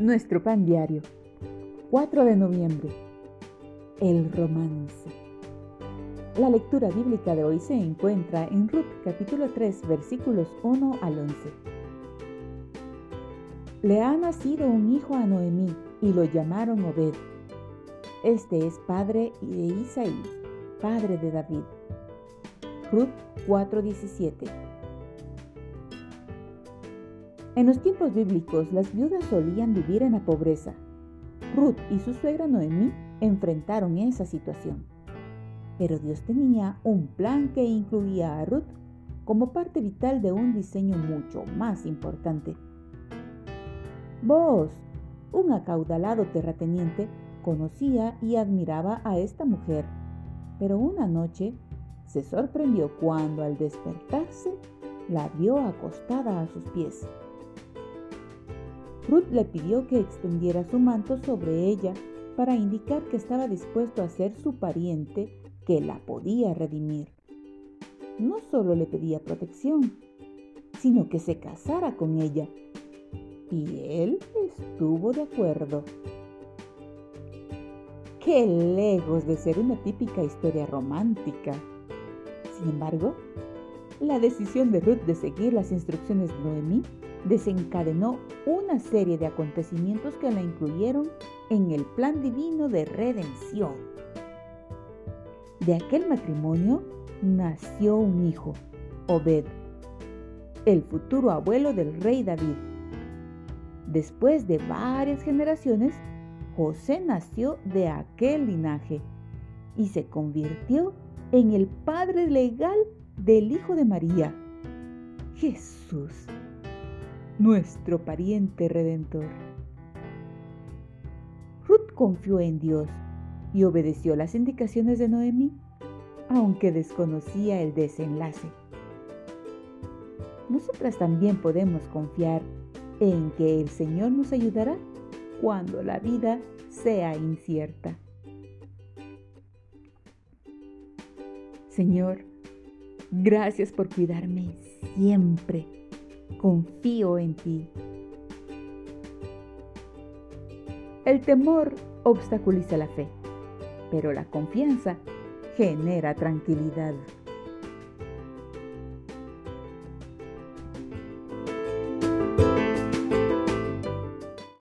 Nuestro pan diario. 4 de noviembre. El romance. La lectura bíblica de hoy se encuentra en Ruth capítulo 3 versículos 1 al 11. Le ha nacido un hijo a Noemí y lo llamaron Obed. Este es padre de Isaí, padre de David. Ruth 4:17 en los tiempos bíblicos, las viudas solían vivir en la pobreza. Ruth y su suegra Noemí enfrentaron esa situación. Pero Dios tenía un plan que incluía a Ruth como parte vital de un diseño mucho más importante. Vos, un acaudalado terrateniente, conocía y admiraba a esta mujer, pero una noche se sorprendió cuando al despertarse la vio acostada a sus pies. Ruth le pidió que extendiera su manto sobre ella para indicar que estaba dispuesto a ser su pariente que la podía redimir. No solo le pedía protección, sino que se casara con ella. Y él estuvo de acuerdo. Qué lejos de ser una típica historia romántica. Sin embargo, la decisión de Ruth de seguir las instrucciones de Noemí desencadenó una serie de acontecimientos que la incluyeron en el plan divino de redención. De aquel matrimonio nació un hijo, Obed, el futuro abuelo del rey David. Después de varias generaciones, José nació de aquel linaje y se convirtió en el padre legal del hijo de María, Jesús nuestro pariente redentor. Ruth confió en Dios y obedeció las indicaciones de Noemí, aunque desconocía el desenlace. Nosotras también podemos confiar en que el Señor nos ayudará cuando la vida sea incierta. Señor, gracias por cuidarme siempre confío en ti. El temor obstaculiza la fe, pero la confianza genera tranquilidad.